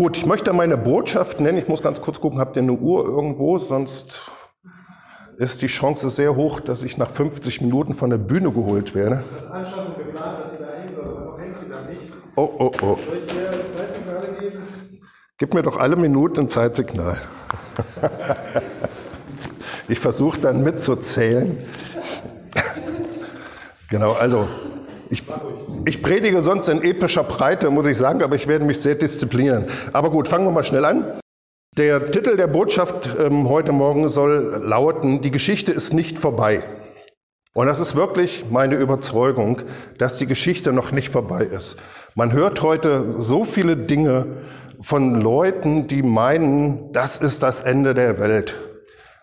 Gut, ich möchte meine Botschaft nennen. Ich muss ganz kurz gucken, habt ihr eine Uhr irgendwo? Sonst ist die Chance sehr hoch, dass ich nach 50 Minuten von der Bühne geholt werde. Das ist als Anschaffung geplant, dass Sie da hängen soll, aber noch hängt sie da nicht. Oh, oh, oh. Soll ich dir Zeitsignale geben? Gib mir doch alle Minuten ein Zeitsignal. ich versuche dann mitzuzählen. genau, also ich, ich predige sonst in epischer Breite, muss ich sagen, aber ich werde mich sehr disziplinieren. Aber gut, fangen wir mal schnell an. Der Titel der Botschaft ähm, heute Morgen soll lauten, die Geschichte ist nicht vorbei. Und das ist wirklich meine Überzeugung, dass die Geschichte noch nicht vorbei ist. Man hört heute so viele Dinge von Leuten, die meinen, das ist das Ende der Welt.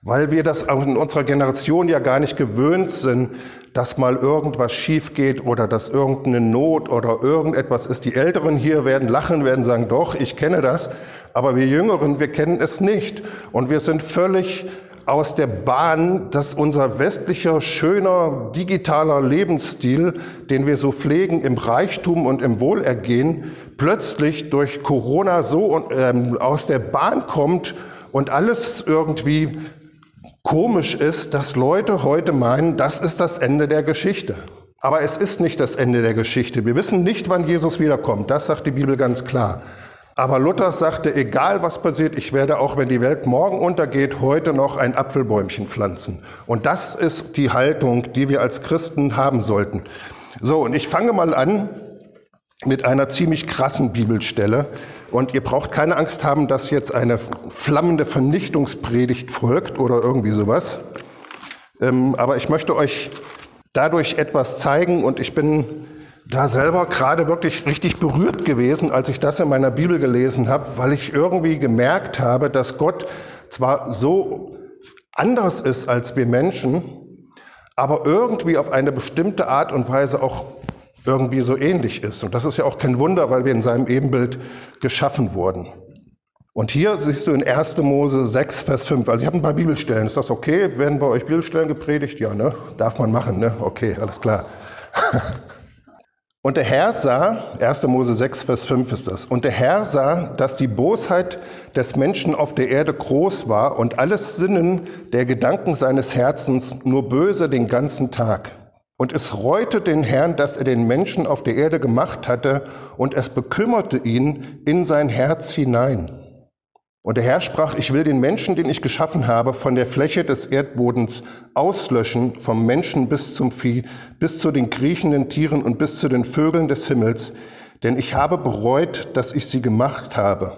Weil wir das in unserer Generation ja gar nicht gewöhnt sind, dass mal irgendwas schief geht oder dass irgendeine Not oder irgendetwas ist. Die Älteren hier werden lachen, werden sagen, doch, ich kenne das, aber wir Jüngeren, wir kennen es nicht. Und wir sind völlig aus der Bahn, dass unser westlicher, schöner, digitaler Lebensstil, den wir so pflegen im Reichtum und im Wohlergehen, plötzlich durch Corona so ähm, aus der Bahn kommt und alles irgendwie komisch ist, dass Leute heute meinen, das ist das Ende der Geschichte. Aber es ist nicht das Ende der Geschichte. Wir wissen nicht, wann Jesus wiederkommt. Das sagt die Bibel ganz klar. Aber Luther sagte, egal was passiert, ich werde auch, wenn die Welt morgen untergeht, heute noch ein Apfelbäumchen pflanzen. Und das ist die Haltung, die wir als Christen haben sollten. So, und ich fange mal an mit einer ziemlich krassen Bibelstelle. Und ihr braucht keine Angst haben, dass jetzt eine flammende Vernichtungspredigt folgt oder irgendwie sowas. Ähm, aber ich möchte euch dadurch etwas zeigen und ich bin da selber gerade wirklich richtig berührt gewesen, als ich das in meiner Bibel gelesen habe, weil ich irgendwie gemerkt habe, dass Gott zwar so anders ist als wir Menschen, aber irgendwie auf eine bestimmte Art und Weise auch irgendwie so ähnlich ist. Und das ist ja auch kein Wunder, weil wir in seinem Ebenbild geschaffen wurden. Und hier siehst du in 1. Mose 6, Vers 5. Also ich habe ein paar Bibelstellen. Ist das okay? Werden bei euch Bibelstellen gepredigt? Ja, ne? Darf man machen, ne? Okay, alles klar. Und der Herr sah, 1. Mose 6, Vers 5 ist das, und der Herr sah, dass die Bosheit des Menschen auf der Erde groß war und alles Sinnen der Gedanken seines Herzens nur böse den ganzen Tag. Und es reute den Herrn, dass er den Menschen auf der Erde gemacht hatte, und es bekümmerte ihn in sein Herz hinein. Und der Herr sprach, ich will den Menschen, den ich geschaffen habe, von der Fläche des Erdbodens auslöschen, vom Menschen bis zum Vieh, bis zu den kriechenden Tieren und bis zu den Vögeln des Himmels, denn ich habe bereut, dass ich sie gemacht habe.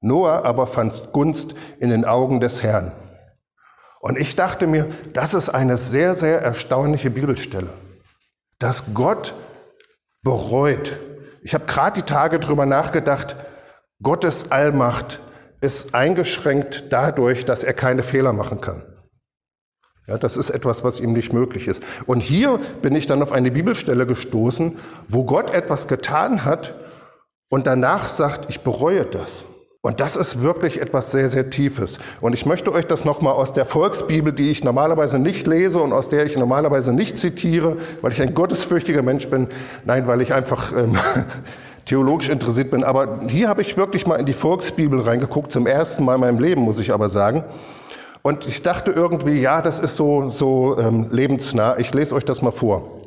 Noah aber fand Gunst in den Augen des Herrn. Und ich dachte mir, das ist eine sehr, sehr erstaunliche Bibelstelle, dass Gott bereut. Ich habe gerade die Tage drüber nachgedacht, Gottes Allmacht ist eingeschränkt dadurch, dass er keine Fehler machen kann. Ja, das ist etwas, was ihm nicht möglich ist. Und hier bin ich dann auf eine Bibelstelle gestoßen, wo Gott etwas getan hat und danach sagt, ich bereue das. Und das ist wirklich etwas sehr, sehr Tiefes. Und ich möchte euch das nochmal aus der Volksbibel, die ich normalerweise nicht lese und aus der ich normalerweise nicht zitiere, weil ich ein gottesfürchtiger Mensch bin, nein, weil ich einfach ähm, theologisch interessiert bin. Aber hier habe ich wirklich mal in die Volksbibel reingeguckt, zum ersten Mal in meinem Leben, muss ich aber sagen. Und ich dachte irgendwie, ja, das ist so, so ähm, lebensnah. Ich lese euch das mal vor.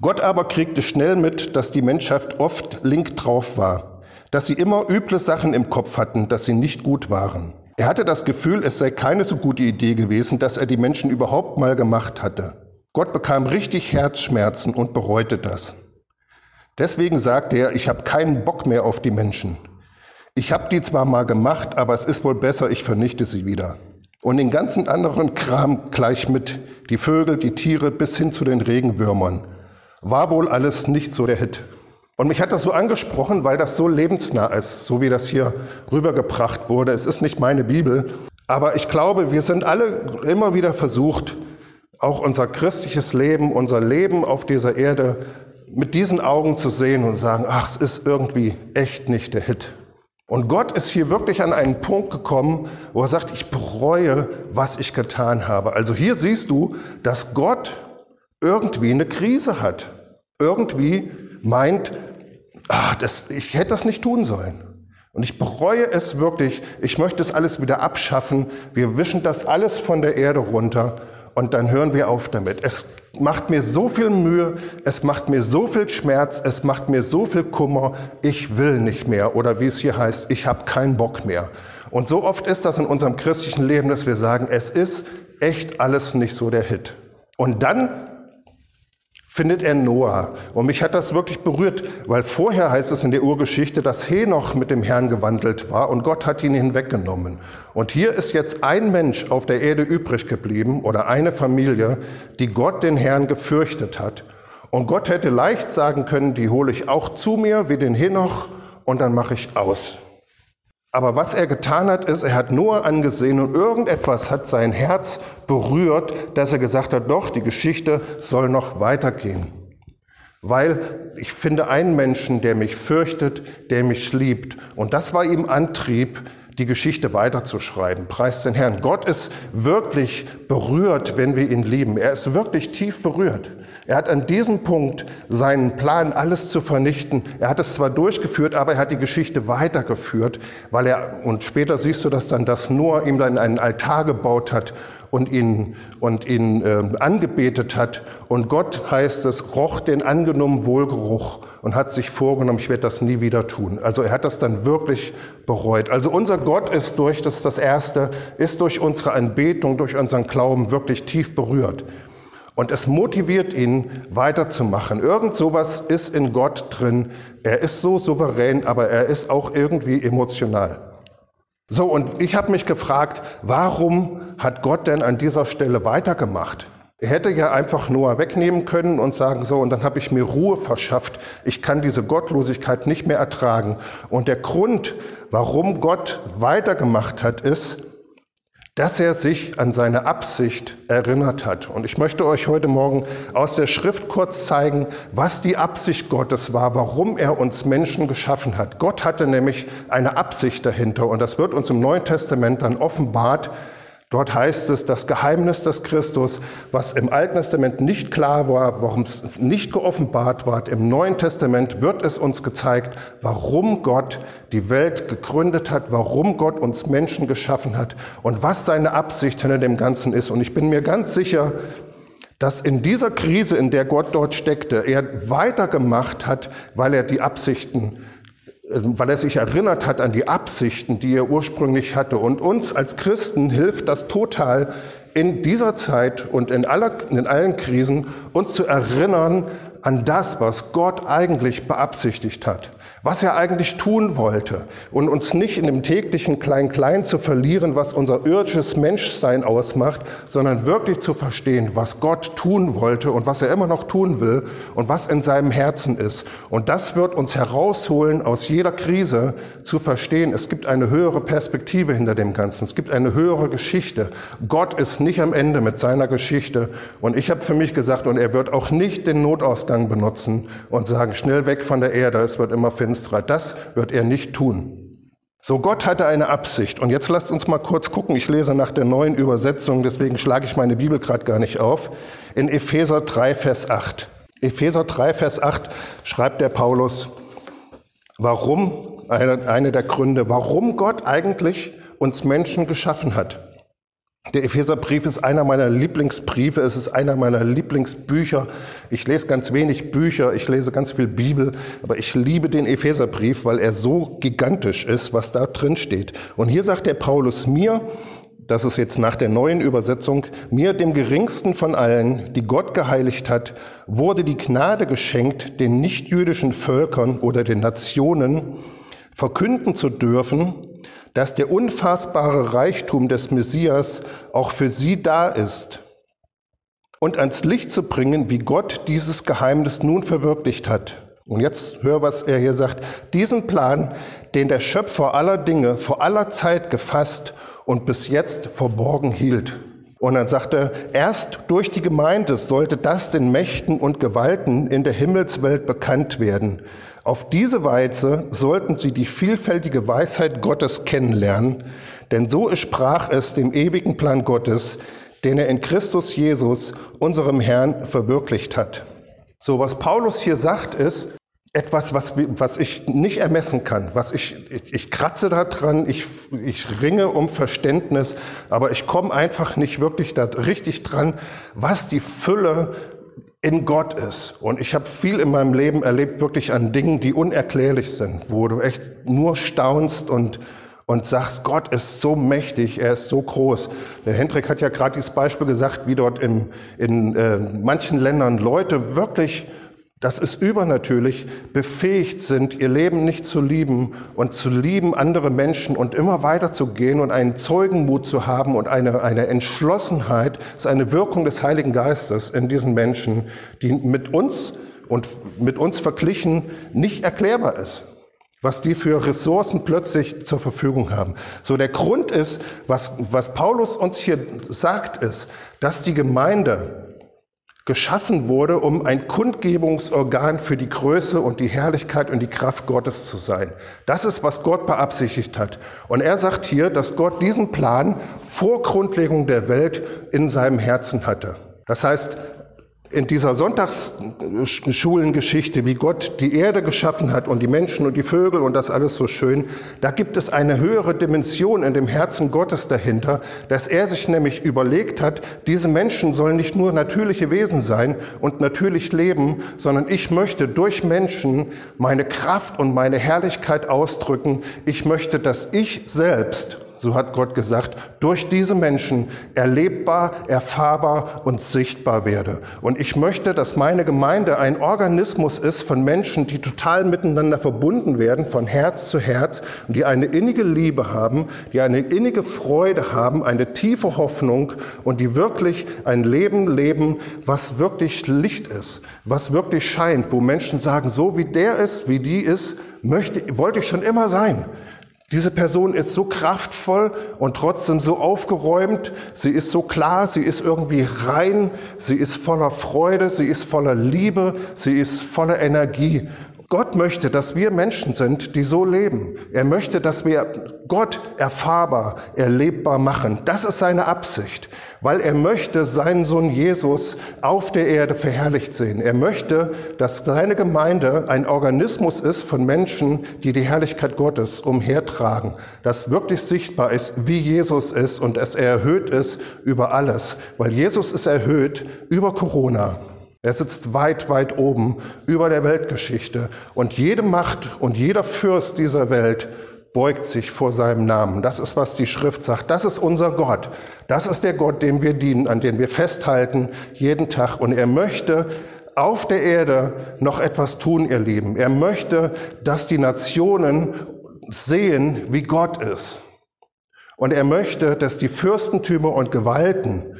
Gott aber kriegte schnell mit, dass die Menschheit oft link drauf war dass sie immer üble Sachen im Kopf hatten, dass sie nicht gut waren. Er hatte das Gefühl, es sei keine so gute Idee gewesen, dass er die Menschen überhaupt mal gemacht hatte. Gott bekam richtig Herzschmerzen und bereute das. Deswegen sagte er, ich habe keinen Bock mehr auf die Menschen. Ich habe die zwar mal gemacht, aber es ist wohl besser, ich vernichte sie wieder. Und den ganzen anderen Kram gleich mit, die Vögel, die Tiere bis hin zu den Regenwürmern. War wohl alles nicht so der Hit. Und mich hat das so angesprochen, weil das so lebensnah ist, so wie das hier rübergebracht wurde. Es ist nicht meine Bibel, aber ich glaube, wir sind alle immer wieder versucht, auch unser christliches Leben, unser Leben auf dieser Erde mit diesen Augen zu sehen und sagen, ach, es ist irgendwie echt nicht der Hit. Und Gott ist hier wirklich an einen Punkt gekommen, wo er sagt, ich bereue, was ich getan habe. Also hier siehst du, dass Gott irgendwie eine Krise hat. Irgendwie meint, ach, das, ich hätte das nicht tun sollen. Und ich bereue es wirklich. Ich möchte es alles wieder abschaffen. Wir wischen das alles von der Erde runter und dann hören wir auf damit. Es macht mir so viel Mühe, es macht mir so viel Schmerz, es macht mir so viel Kummer. Ich will nicht mehr oder wie es hier heißt, ich habe keinen Bock mehr. Und so oft ist das in unserem christlichen Leben, dass wir sagen, es ist echt alles nicht so der Hit. Und dann findet er Noah. Und mich hat das wirklich berührt, weil vorher heißt es in der Urgeschichte, dass Henoch mit dem Herrn gewandelt war und Gott hat ihn hinweggenommen. Und hier ist jetzt ein Mensch auf der Erde übrig geblieben oder eine Familie, die Gott den Herrn gefürchtet hat. Und Gott hätte leicht sagen können, die hole ich auch zu mir wie den Henoch und dann mache ich aus. Aber was er getan hat, ist, er hat Noah angesehen und irgendetwas hat sein Herz berührt, dass er gesagt hat, doch, die Geschichte soll noch weitergehen. Weil ich finde einen Menschen, der mich fürchtet, der mich liebt. Und das war ihm Antrieb, die Geschichte weiterzuschreiben. Preis den Herrn. Gott ist wirklich berührt, wenn wir ihn lieben. Er ist wirklich tief berührt. Er hat an diesem Punkt seinen Plan, alles zu vernichten. Er hat es zwar durchgeführt, aber er hat die Geschichte weitergeführt, weil er, und später siehst du das dann, dass Noah ihm dann einen Altar gebaut hat und ihn, und ihn äh, angebetet hat. Und Gott, heißt es, roch den angenommen Wohlgeruch und hat sich vorgenommen, ich werde das nie wieder tun. Also er hat das dann wirklich bereut. Also unser Gott ist durch, das ist das Erste, ist durch unsere Anbetung, durch unseren Glauben wirklich tief berührt. Und es motiviert ihn weiterzumachen. Irgend sowas ist in Gott drin. Er ist so souverän, aber er ist auch irgendwie emotional. So, und ich habe mich gefragt, warum hat Gott denn an dieser Stelle weitergemacht? Er hätte ja einfach Noah wegnehmen können und sagen, so, und dann habe ich mir Ruhe verschafft. Ich kann diese Gottlosigkeit nicht mehr ertragen. Und der Grund, warum Gott weitergemacht hat, ist, dass er sich an seine Absicht erinnert hat. Und ich möchte euch heute Morgen aus der Schrift kurz zeigen, was die Absicht Gottes war, warum er uns Menschen geschaffen hat. Gott hatte nämlich eine Absicht dahinter und das wird uns im Neuen Testament dann offenbart, Dort heißt es, das Geheimnis des Christus, was im Alten Testament nicht klar war, warum es nicht geoffenbart war, im Neuen Testament wird es uns gezeigt, warum Gott die Welt gegründet hat, warum Gott uns Menschen geschaffen hat und was seine Absicht hinter dem Ganzen ist. Und ich bin mir ganz sicher, dass in dieser Krise, in der Gott dort steckte, er weitergemacht hat, weil er die Absichten weil er sich erinnert hat an die Absichten, die er ursprünglich hatte. Und uns als Christen hilft das total in dieser Zeit und in, aller, in allen Krisen, uns zu erinnern an das, was Gott eigentlich beabsichtigt hat was er eigentlich tun wollte und uns nicht in dem täglichen Klein-Klein zu verlieren, was unser irdisches Menschsein ausmacht, sondern wirklich zu verstehen, was Gott tun wollte und was er immer noch tun will und was in seinem Herzen ist. Und das wird uns herausholen, aus jeder Krise zu verstehen, es gibt eine höhere Perspektive hinter dem Ganzen, es gibt eine höhere Geschichte. Gott ist nicht am Ende mit seiner Geschichte und ich habe für mich gesagt, und er wird auch nicht den Notausgang benutzen und sagen, schnell weg von der Erde, es wird immer finster finsterer. Das wird er nicht tun. So, Gott hatte eine Absicht. Und jetzt lasst uns mal kurz gucken. Ich lese nach der neuen Übersetzung, deswegen schlage ich meine Bibel gerade gar nicht auf. In Epheser 3, Vers 8. Epheser 3, Vers 8 schreibt der Paulus, warum, eine, eine der Gründe, warum Gott eigentlich uns Menschen geschaffen hat. Der Epheserbrief ist einer meiner Lieblingsbriefe, es ist einer meiner Lieblingsbücher. Ich lese ganz wenig Bücher, ich lese ganz viel Bibel, aber ich liebe den Epheserbrief, weil er so gigantisch ist, was da drin steht. Und hier sagt der Paulus mir, das ist jetzt nach der neuen Übersetzung, mir, dem geringsten von allen, die Gott geheiligt hat, wurde die Gnade geschenkt, den nichtjüdischen Völkern oder den Nationen verkünden zu dürfen, dass der unfassbare Reichtum des Messias auch für sie da ist und ans Licht zu bringen, wie Gott dieses Geheimnis nun verwirklicht hat. Und jetzt hör, was er hier sagt. Diesen Plan, den der Schöpfer aller Dinge vor aller Zeit gefasst und bis jetzt verborgen hielt. Und dann sagt er, erst durch die Gemeinde sollte das den Mächten und Gewalten in der Himmelswelt bekannt werden, auf diese Weise sollten sie die vielfältige Weisheit Gottes kennenlernen, denn so sprach es dem ewigen Plan Gottes, den er in Christus Jesus, unserem Herrn, verwirklicht hat. So, was Paulus hier sagt, ist, etwas, was, was ich nicht ermessen kann, was ich, ich, ich kratze da dran, ich, ich ringe um Verständnis, aber ich komme einfach nicht wirklich da richtig dran, was die Fülle in Gott ist. Und ich habe viel in meinem Leben erlebt, wirklich an Dingen, die unerklärlich sind, wo du echt nur staunst und, und sagst, Gott ist so mächtig, er ist so groß. Der Hendrik hat ja gerade dieses Beispiel gesagt, wie dort im, in äh, manchen Ländern Leute wirklich das ist übernatürlich, befähigt sind, ihr Leben nicht zu lieben und zu lieben andere Menschen und immer weiter zu gehen und einen Zeugenmut zu haben und eine, eine Entschlossenheit, ist eine Wirkung des Heiligen Geistes in diesen Menschen, die mit uns und mit uns verglichen nicht erklärbar ist was die für Ressourcen plötzlich zur Verfügung haben. So der Grund ist, was, was Paulus uns hier sagt, ist, dass die Gemeinde geschaffen wurde, um ein Kundgebungsorgan für die Größe und die Herrlichkeit und die Kraft Gottes zu sein. Das ist, was Gott beabsichtigt hat. Und er sagt hier, dass Gott diesen Plan vor Grundlegung der Welt in seinem Herzen hatte. Das heißt, in dieser Sonntagsschulengeschichte, wie Gott die Erde geschaffen hat und die Menschen und die Vögel und das alles so schön, da gibt es eine höhere Dimension in dem Herzen Gottes dahinter, dass er sich nämlich überlegt hat, diese Menschen sollen nicht nur natürliche Wesen sein und natürlich leben, sondern ich möchte durch Menschen meine Kraft und meine Herrlichkeit ausdrücken. Ich möchte, dass ich selbst so hat Gott gesagt, durch diese Menschen erlebbar, erfahrbar und sichtbar werde. Und ich möchte, dass meine Gemeinde ein Organismus ist von Menschen, die total miteinander verbunden werden, von Herz zu Herz, und die eine innige Liebe haben, die eine innige Freude haben, eine tiefe Hoffnung und die wirklich ein Leben leben, was wirklich Licht ist, was wirklich scheint, wo Menschen sagen, so wie der ist, wie die ist, möchte, wollte ich schon immer sein. Diese Person ist so kraftvoll und trotzdem so aufgeräumt. Sie ist so klar, sie ist irgendwie rein, sie ist voller Freude, sie ist voller Liebe, sie ist voller Energie. Gott möchte, dass wir Menschen sind, die so leben. Er möchte, dass wir Gott erfahrbar, erlebbar machen. Das ist seine Absicht, weil er möchte seinen Sohn Jesus auf der Erde verherrlicht sehen. Er möchte, dass seine Gemeinde ein Organismus ist von Menschen, die die Herrlichkeit Gottes umhertragen, das wirklich sichtbar ist, wie Jesus ist und dass er erhöht ist über alles, weil Jesus ist erhöht über Corona. Er sitzt weit, weit oben über der Weltgeschichte und jede Macht und jeder Fürst dieser Welt beugt sich vor seinem Namen. Das ist, was die Schrift sagt. Das ist unser Gott. Das ist der Gott, dem wir dienen, an dem wir festhalten jeden Tag. Und er möchte auf der Erde noch etwas tun, ihr Lieben. Er möchte, dass die Nationen sehen, wie Gott ist. Und er möchte, dass die Fürstentümer und Gewalten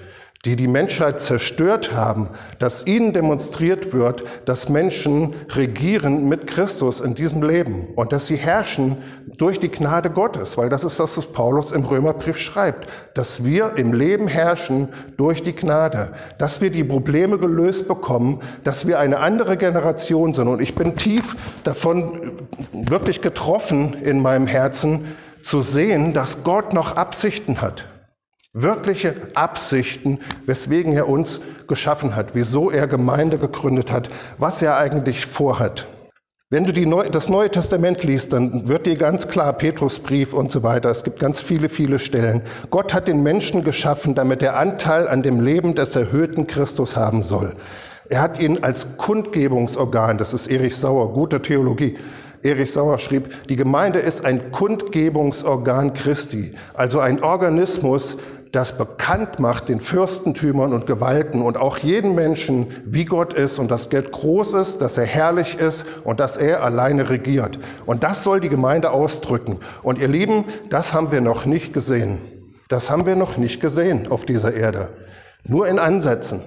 die die Menschheit zerstört haben, dass ihnen demonstriert wird, dass Menschen regieren mit Christus in diesem Leben und dass sie herrschen durch die Gnade Gottes, weil das ist das, was Paulus im Römerbrief schreibt, dass wir im Leben herrschen durch die Gnade, dass wir die Probleme gelöst bekommen, dass wir eine andere Generation sind. Und ich bin tief davon wirklich getroffen in meinem Herzen zu sehen, dass Gott noch Absichten hat Wirkliche Absichten, weswegen er uns geschaffen hat, wieso er Gemeinde gegründet hat, was er eigentlich vorhat. Wenn du Neu das Neue Testament liest, dann wird dir ganz klar, Petrusbrief und so weiter, es gibt ganz viele, viele Stellen. Gott hat den Menschen geschaffen, damit er Anteil an dem Leben des erhöhten Christus haben soll. Er hat ihn als Kundgebungsorgan, das ist Erich Sauer, gute Theologie, Erich Sauer schrieb, die Gemeinde ist ein Kundgebungsorgan Christi, also ein Organismus, das bekannt macht den Fürstentümern und Gewalten und auch jeden Menschen, wie Gott ist und dass Gott groß ist, dass er herrlich ist und dass er alleine regiert. Und das soll die Gemeinde ausdrücken. Und ihr Lieben, das haben wir noch nicht gesehen. Das haben wir noch nicht gesehen auf dieser Erde. Nur in Ansätzen.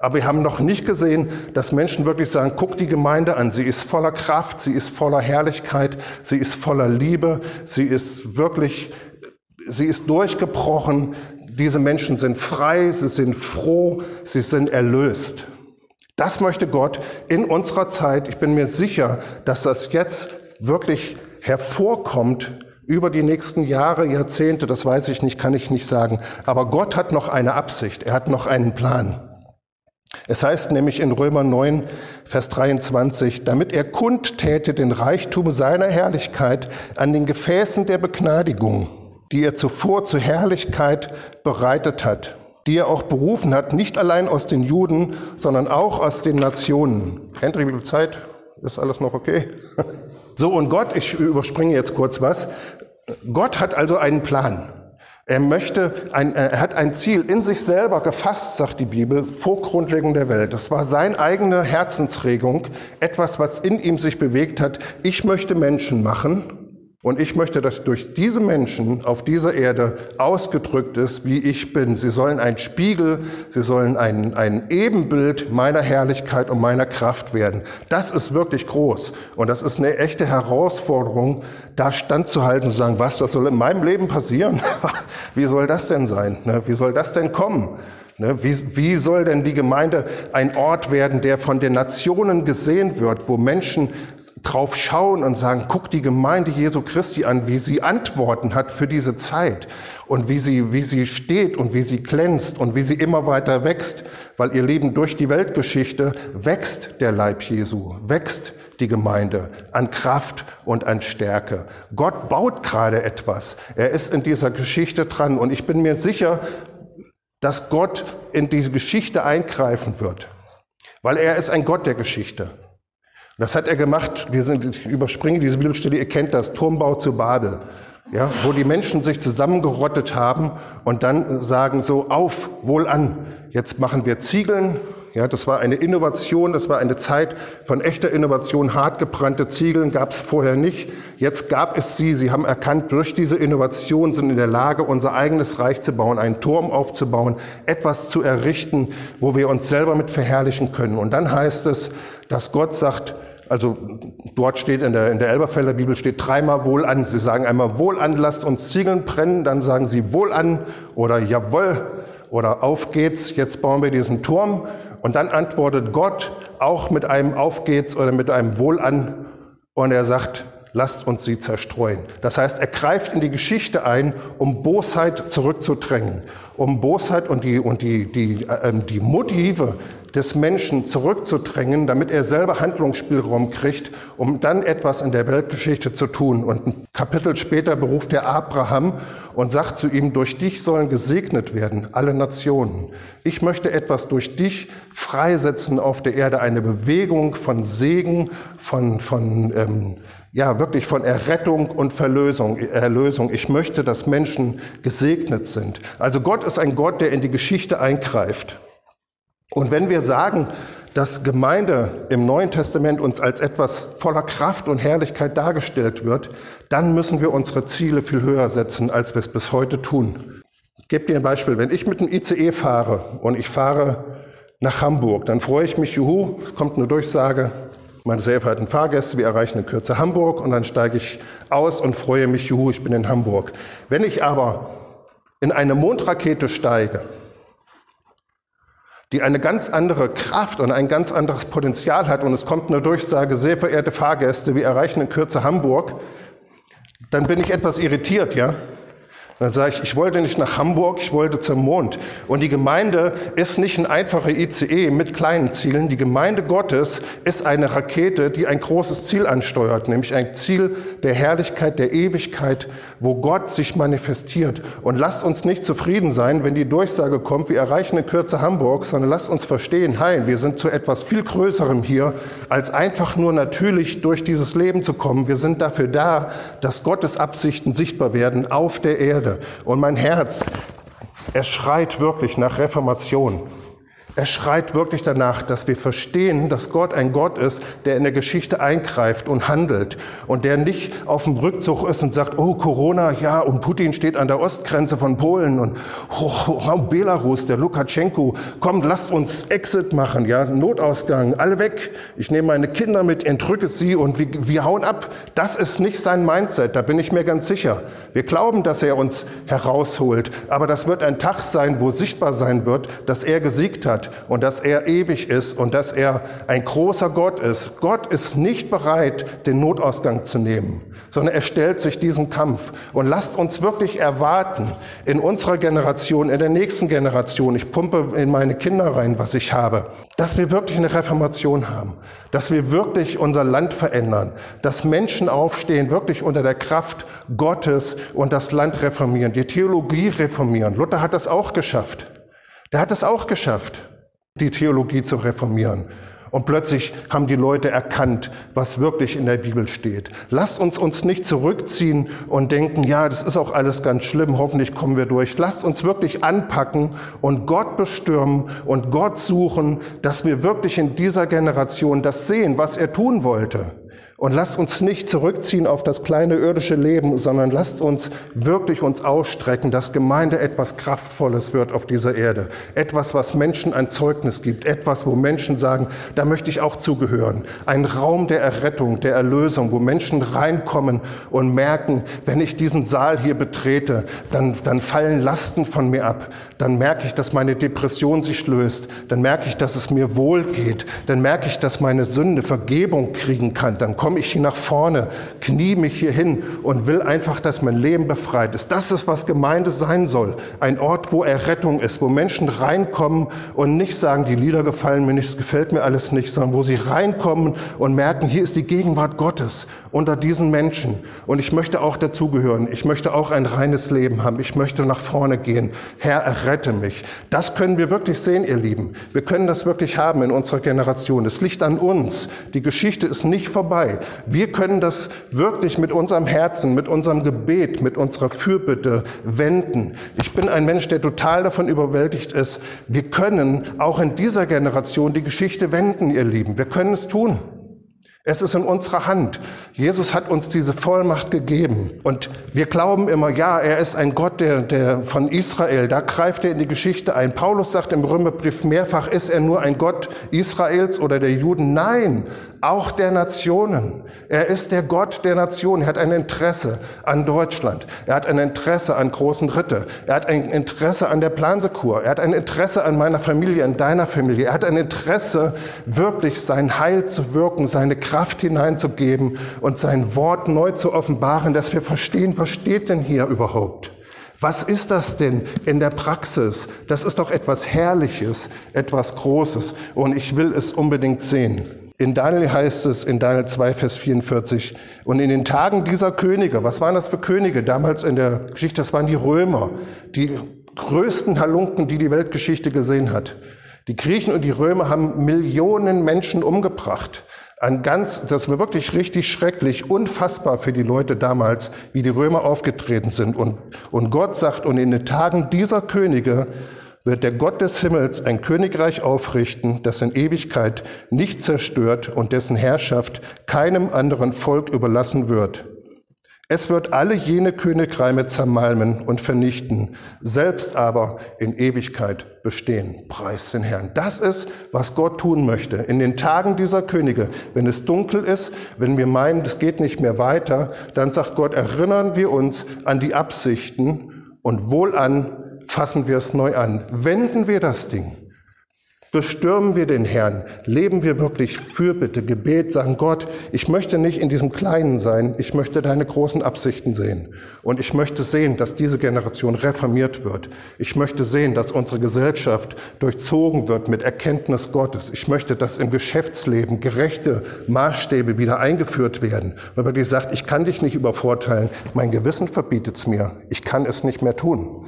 Aber wir haben noch nicht gesehen, dass Menschen wirklich sagen, guck die Gemeinde an, sie ist voller Kraft, sie ist voller Herrlichkeit, sie ist voller Liebe, sie ist wirklich Sie ist durchgebrochen. Diese Menschen sind frei, sie sind froh, sie sind erlöst. Das möchte Gott in unserer Zeit. Ich bin mir sicher, dass das jetzt wirklich hervorkommt über die nächsten Jahre, Jahrzehnte. Das weiß ich nicht, kann ich nicht sagen. Aber Gott hat noch eine Absicht. Er hat noch einen Plan. Es heißt nämlich in Römer 9, Vers 23, damit er kundtäte den Reichtum seiner Herrlichkeit an den Gefäßen der Begnadigung, die er zuvor zur Herrlichkeit bereitet hat, die er auch berufen hat, nicht allein aus den Juden, sondern auch aus den Nationen. Henry, wie viel Zeit? Ist alles noch okay? So, und Gott, ich überspringe jetzt kurz was. Gott hat also einen Plan. Er möchte, ein, er hat ein Ziel in sich selber gefasst, sagt die Bibel, vor Grundlegung der Welt. Das war seine eigene Herzensregung, etwas, was in ihm sich bewegt hat. Ich möchte Menschen machen und ich möchte, dass durch diese Menschen auf dieser Erde ausgedrückt ist, wie ich bin. Sie sollen ein Spiegel, sie sollen ein, ein Ebenbild meiner Herrlichkeit und meiner Kraft werden. Das ist wirklich groß. Und das ist eine echte Herausforderung, da standzuhalten und zu sagen, was, das soll in meinem Leben passieren? wie soll das denn sein? Ne? Wie soll das denn kommen? Ne, wie, wie soll denn die Gemeinde ein Ort werden, der von den Nationen gesehen wird, wo Menschen drauf schauen und sagen, guck die Gemeinde Jesu Christi an, wie sie Antworten hat für diese Zeit und wie sie, wie sie steht und wie sie glänzt und wie sie immer weiter wächst, weil ihr Leben durch die Weltgeschichte wächst der Leib Jesu, wächst die Gemeinde an Kraft und an Stärke. Gott baut gerade etwas. Er ist in dieser Geschichte dran und ich bin mir sicher, dass Gott in diese Geschichte eingreifen wird, weil er ist ein Gott der Geschichte. Das hat er gemacht, wir sind, ich überspringe diese Bibelstelle, ihr kennt das, Turmbau zu Babel, ja, wo die Menschen sich zusammengerottet haben und dann sagen so, auf, wohl an, jetzt machen wir Ziegeln, ja, das war eine Innovation, das war eine Zeit von echter Innovation. Hartgebrannte Ziegeln gab es vorher nicht. Jetzt gab es sie. Sie haben erkannt, durch diese Innovation sind in der Lage, unser eigenes Reich zu bauen, einen Turm aufzubauen, etwas zu errichten, wo wir uns selber mit verherrlichen können. Und dann heißt es, dass Gott sagt, also dort steht in der, in der Elberfelder Bibel steht dreimal wohl an. Sie sagen einmal wohl an, lasst uns Ziegeln brennen, dann sagen sie wohl an oder jawohl oder auf geht's, jetzt bauen wir diesen Turm. Und dann antwortet Gott auch mit einem Auf geht's oder mit einem Wohl an und er sagt, lasst uns sie zerstreuen. Das heißt, er greift in die Geschichte ein, um Bosheit zurückzudrängen, um Bosheit und die, und die, die, äh, die Motive des Menschen zurückzudrängen, damit er selber Handlungsspielraum kriegt, um dann etwas in der Weltgeschichte zu tun. Und ein Kapitel später beruft er Abraham und sagt zu ihm, durch dich sollen gesegnet werden alle Nationen. Ich möchte etwas durch dich freisetzen auf der Erde, eine Bewegung von Segen, von, von ähm, ja, wirklich von Errettung und Verlösung, Erlösung. Ich möchte, dass Menschen gesegnet sind. Also Gott ist ein Gott, der in die Geschichte eingreift. Und wenn wir sagen, dass Gemeinde im Neuen Testament uns als etwas voller Kraft und Herrlichkeit dargestellt wird, dann müssen wir unsere Ziele viel höher setzen, als wir es bis heute tun. Ich gebe dir ein Beispiel. Wenn ich mit dem ICE fahre und ich fahre nach Hamburg, dann freue ich mich, juhu, es kommt eine Durchsage, meine sehr verehrten Fahrgäste, wir erreichen in Kürze Hamburg und dann steige ich aus und freue mich, juhu, ich bin in Hamburg. Wenn ich aber in eine Mondrakete steige, die eine ganz andere Kraft und ein ganz anderes Potenzial hat und es kommt eine Durchsage, sehr verehrte Fahrgäste, wir erreichen in Kürze Hamburg, dann bin ich etwas irritiert, ja? Dann sage ich, ich wollte nicht nach Hamburg, ich wollte zum Mond. Und die Gemeinde ist nicht ein einfacher ICE mit kleinen Zielen. Die Gemeinde Gottes ist eine Rakete, die ein großes Ziel ansteuert, nämlich ein Ziel der Herrlichkeit, der Ewigkeit, wo Gott sich manifestiert. Und lasst uns nicht zufrieden sein, wenn die Durchsage kommt, wir erreichen in Kürze Hamburg, sondern lasst uns verstehen, hey, wir sind zu etwas viel Größerem hier, als einfach nur natürlich durch dieses Leben zu kommen. Wir sind dafür da, dass Gottes Absichten sichtbar werden auf der Erde. Und mein Herz, es schreit wirklich nach Reformation. Er schreit wirklich danach, dass wir verstehen, dass Gott ein Gott ist, der in der Geschichte eingreift und handelt und der nicht auf dem Rückzug ist und sagt, oh Corona, ja, und Putin steht an der Ostgrenze von Polen und oh, oh, Belarus, der Lukaschenko, kommt, lasst uns Exit machen, ja, Notausgang, alle weg. Ich nehme meine Kinder mit, entrücke sie und wir, wir hauen ab. Das ist nicht sein Mindset, da bin ich mir ganz sicher. Wir glauben, dass er uns herausholt, aber das wird ein Tag sein, wo sichtbar sein wird, dass er gesiegt hat hat und dass er ewig ist und dass er ein großer Gott ist. Gott ist nicht bereit, den Notausgang zu nehmen, sondern er stellt sich diesem Kampf. Und lasst uns wirklich erwarten, in unserer Generation, in der nächsten Generation, ich pumpe in meine Kinder rein, was ich habe, dass wir wirklich eine Reformation haben, dass wir wirklich unser Land verändern, dass Menschen aufstehen, wirklich unter der Kraft Gottes und das Land reformieren, die Theologie reformieren. Luther hat das auch geschafft. Der hat es auch geschafft, die Theologie zu reformieren. Und plötzlich haben die Leute erkannt, was wirklich in der Bibel steht. Lasst uns uns nicht zurückziehen und denken, ja, das ist auch alles ganz schlimm, hoffentlich kommen wir durch. Lasst uns wirklich anpacken und Gott bestürmen und Gott suchen, dass wir wirklich in dieser Generation das sehen, was er tun wollte. Und lasst uns nicht zurückziehen auf das kleine irdische Leben, sondern lasst uns wirklich uns ausstrecken, dass Gemeinde etwas Kraftvolles wird auf dieser Erde. Etwas, was Menschen ein Zeugnis gibt. Etwas, wo Menschen sagen, da möchte ich auch zugehören. Ein Raum der Errettung, der Erlösung, wo Menschen reinkommen und merken, wenn ich diesen Saal hier betrete, dann, dann fallen Lasten von mir ab. Dann merke ich, dass meine Depression sich löst. Dann merke ich, dass es mir wohl geht. Dann merke ich, dass meine Sünde Vergebung kriegen kann. Dann komme ich hier nach vorne, knie mich hier hin und will einfach, dass mein Leben befreit ist. Das ist, was Gemeinde sein soll. Ein Ort, wo Errettung ist, wo Menschen reinkommen und nicht sagen, die Lieder gefallen mir nicht, es gefällt mir alles nicht, sondern wo sie reinkommen und merken, hier ist die Gegenwart Gottes unter diesen Menschen. Und ich möchte auch dazugehören. Ich möchte auch ein reines Leben haben. Ich möchte nach vorne gehen. Herr, errette mich. Das können wir wirklich sehen, ihr Lieben. Wir können das wirklich haben in unserer Generation. Es liegt an uns. Die Geschichte ist nicht vorbei. Wir können das wirklich mit unserem Herzen, mit unserem Gebet, mit unserer Fürbitte wenden. Ich bin ein Mensch, der total davon überwältigt ist. Wir können auch in dieser Generation die Geschichte wenden, ihr Lieben. Wir können es tun. Es ist in unserer Hand. Jesus hat uns diese Vollmacht gegeben. Und wir glauben immer, ja, er ist ein Gott der, der von Israel. Da greift er in die Geschichte ein. Paulus sagt im Römerbrief mehrfach, ist er nur ein Gott Israels oder der Juden? Nein, auch der Nationen. Er ist der Gott der Nationen. Er hat ein Interesse an Deutschland. Er hat ein Interesse an großen Ritte. Er hat ein Interesse an der Plansekur. Er hat ein Interesse an meiner Familie, an deiner Familie. Er hat ein Interesse, wirklich sein Heil zu wirken, seine Kraft hineinzugeben und sein Wort neu zu offenbaren, dass wir verstehen, was steht denn hier überhaupt? Was ist das denn in der Praxis? Das ist doch etwas Herrliches, etwas Großes und ich will es unbedingt sehen. In Daniel heißt es, in Daniel 2, Vers 44, und in den Tagen dieser Könige, was waren das für Könige damals in der Geschichte? Das waren die Römer, die größten Halunken, die die Weltgeschichte gesehen hat. Die Griechen und die Römer haben Millionen Menschen umgebracht. Ein ganz, das war wirklich richtig schrecklich, unfassbar für die Leute damals, wie die Römer aufgetreten sind. Und, und Gott sagt, und in den Tagen dieser Könige wird der Gott des Himmels ein Königreich aufrichten, das in Ewigkeit nicht zerstört und dessen Herrschaft keinem anderen Volk überlassen wird. Es wird alle jene Königreiche zermalmen und vernichten, selbst aber in Ewigkeit bestehen. Preis den Herrn. Das ist, was Gott tun möchte. In den Tagen dieser Könige, wenn es dunkel ist, wenn wir meinen, es geht nicht mehr weiter, dann sagt Gott, erinnern wir uns an die Absichten und wohlan fassen wir es neu an. Wenden wir das Ding. Bestürmen wir den Herrn. Leben wir wirklich Fürbitte, Gebet, sagen Gott, ich möchte nicht in diesem Kleinen sein, ich möchte deine großen Absichten sehen. Und ich möchte sehen, dass diese Generation reformiert wird. Ich möchte sehen, dass unsere Gesellschaft durchzogen wird mit Erkenntnis Gottes. Ich möchte, dass im Geschäftsleben gerechte Maßstäbe wieder eingeführt werden. Weil wirklich sagt, ich kann dich nicht übervorteilen, mein Gewissen verbietet es mir, ich kann es nicht mehr tun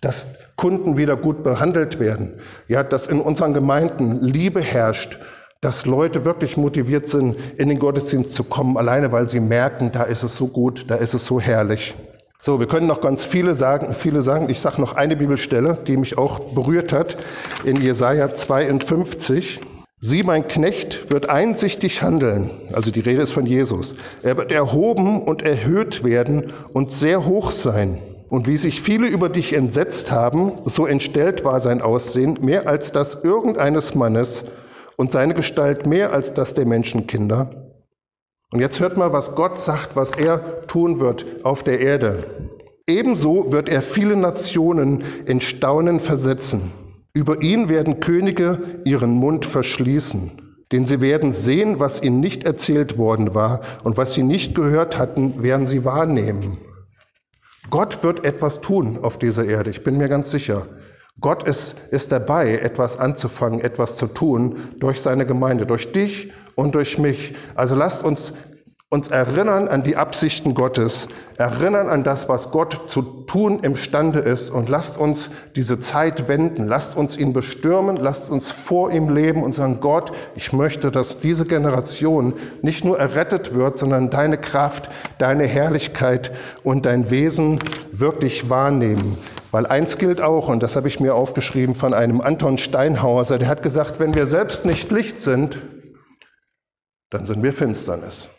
dass Kunden wieder gut behandelt werden, ja, dass in unseren Gemeinden Liebe herrscht, dass Leute wirklich motiviert sind, in den Gottesdienst zu kommen, alleine weil sie merken, da ist es so gut, da ist es so herrlich. So, wir können noch ganz viele sagen, viele sagen. Ich sage noch eine Bibelstelle, die mich auch berührt hat, in Jesaja 52. Sie, mein Knecht, wird einsichtig handeln. Also die Rede ist von Jesus. Er wird erhoben und erhöht werden und sehr hoch sein. Und wie sich viele über dich entsetzt haben, so entstellt war sein Aussehen mehr als das irgendeines Mannes und seine Gestalt mehr als das der Menschenkinder. Und jetzt hört mal, was Gott sagt, was er tun wird auf der Erde. Ebenso wird er viele Nationen in Staunen versetzen. Über ihn werden Könige ihren Mund verschließen, denn sie werden sehen, was ihnen nicht erzählt worden war, und was sie nicht gehört hatten, werden sie wahrnehmen. Gott wird etwas tun auf dieser Erde, ich bin mir ganz sicher. Gott ist, ist dabei, etwas anzufangen, etwas zu tun durch seine Gemeinde, durch dich und durch mich. Also lasst uns uns erinnern an die Absichten Gottes, erinnern an das, was Gott zu tun imstande ist und lasst uns diese Zeit wenden, lasst uns ihn bestürmen, lasst uns vor ihm leben und sagen, Gott, ich möchte, dass diese Generation nicht nur errettet wird, sondern deine Kraft, deine Herrlichkeit und dein Wesen wirklich wahrnehmen. Weil eins gilt auch, und das habe ich mir aufgeschrieben von einem Anton Steinhauser, der hat gesagt, wenn wir selbst nicht Licht sind, dann sind wir Finsternis.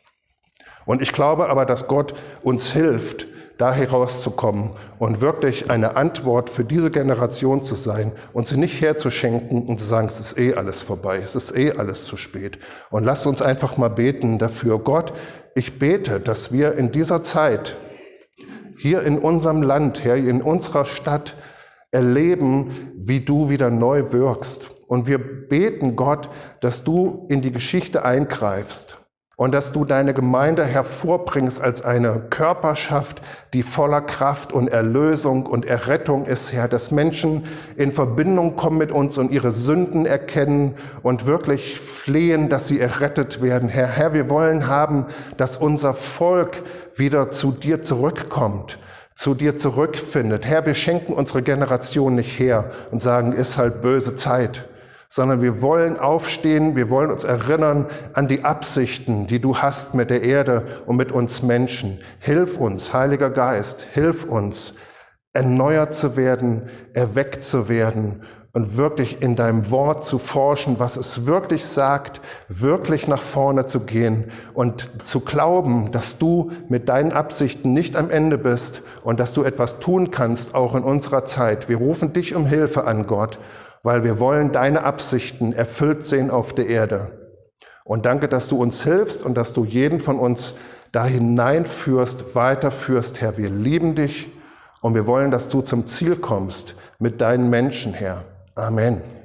Und ich glaube aber, dass Gott uns hilft, da herauszukommen und wirklich eine Antwort für diese Generation zu sein und sie nicht herzuschenken und zu sagen, es ist eh alles vorbei, es ist eh alles zu spät. Und lasst uns einfach mal beten dafür. Gott, ich bete, dass wir in dieser Zeit hier in unserem Land, hier in unserer Stadt erleben, wie du wieder neu wirkst. Und wir beten Gott, dass du in die Geschichte eingreifst und dass du deine Gemeinde hervorbringst als eine Körperschaft, die voller Kraft und Erlösung und Errettung ist, Herr, dass Menschen in Verbindung kommen mit uns und ihre Sünden erkennen und wirklich flehen, dass sie errettet werden. Herr, Herr, wir wollen haben, dass unser Volk wieder zu dir zurückkommt zu dir zurückfindet. Herr, wir schenken unsere Generation nicht her und sagen, ist halt böse Zeit sondern wir wollen aufstehen, wir wollen uns erinnern an die Absichten, die du hast mit der Erde und mit uns Menschen. Hilf uns, Heiliger Geist, hilf uns, erneuert zu werden, erweckt zu werden und wirklich in deinem Wort zu forschen, was es wirklich sagt, wirklich nach vorne zu gehen und zu glauben, dass du mit deinen Absichten nicht am Ende bist und dass du etwas tun kannst, auch in unserer Zeit. Wir rufen dich um Hilfe an, Gott, weil wir wollen deine Absichten erfüllt sehen auf der Erde. Und danke, dass du uns hilfst und dass du jeden von uns da hineinführst, weiterführst, Herr. Wir lieben dich und wir wollen, dass du zum Ziel kommst mit deinen Menschen, Herr. Amen.